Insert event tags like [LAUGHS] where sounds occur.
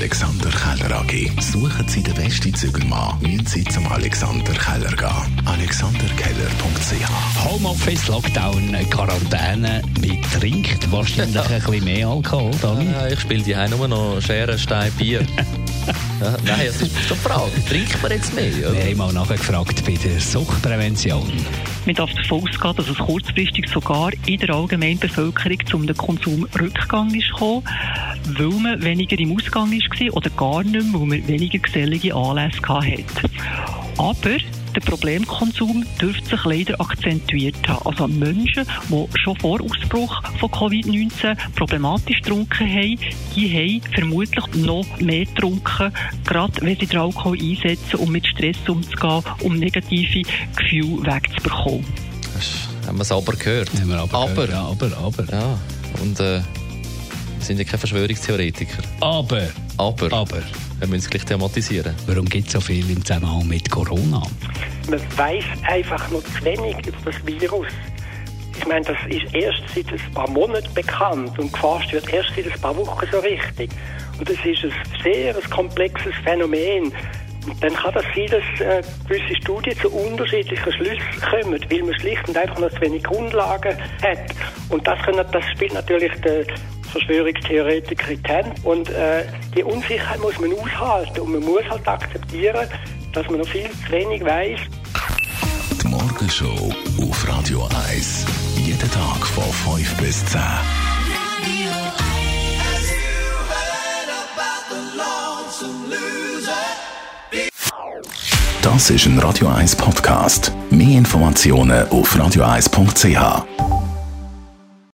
Alexander Keller AG. Suchen Sie den besten Zügelmann, müssen Sie zum Alexander Keller gehen. AlexanderKeller.ch Homeoffice, Lockdown, Quarantäne. Man trinkt wahrscheinlich ein bisschen mehr Alkohol, Dani. Ja, ich spiele die nur noch Schere, Stein, Bier. [LAUGHS] ja, nein, das ist schon die Frage. Trinkt man jetzt mehr? Oder? Wir haben mal nachgefragt bei der Suchtprävention. Man darf davon ausgehen, dass es kurzfristig sogar in der allgemeinen Bevölkerung zum Konsumrückgang ist gekommen, weil man weniger im Ausgang war oder gar nicht mehr, weil man weniger gesellige Anlässe hatte. Aber der Problemkonsum dürfte sich leider akzentuiert haben. Also Menschen, die schon vor Ausbruch von Covid-19 problematisch getrunken haben, die haben vermutlich noch mehr getrunken, gerade wenn sie den Alkohol einsetzen, um mit Stress umzugehen, um negative Gefühle wegzubekommen. Das haben wir es aber gehört. Haben wir aber, aber, gehört, ja, aber, aber. ja, und äh, sind ja keine Verschwörungstheoretiker. Aber, Aber, aber, wir müssen es gleich thematisieren. warum gibt es so viel im Zusammenhang mit Corona? Man weiß einfach noch zu wenig über das Virus. Ich meine, das ist erst seit ein paar Monaten bekannt und geforscht wird erst seit ein paar Wochen so richtig. Und das ist ein sehr ein komplexes Phänomen. Und dann kann das sein, dass äh, gewisse Studien zu unterschiedlichen Schlüssen kommen, weil man schlicht und einfach noch zu wenig Grundlagen hat. Und das, können, das spielt natürlich der Verschwörungstheoretiker Hände. Und äh, die Unsicherheit muss man aushalten und man muss halt akzeptieren, dass man noch viel zu wenig weiß Die Morgenshow auf Radio 1. Jeden Tag von 5 bis 10. Das ist ein Radio 1 Podcast. Mehr Informationen auf radio1.ch.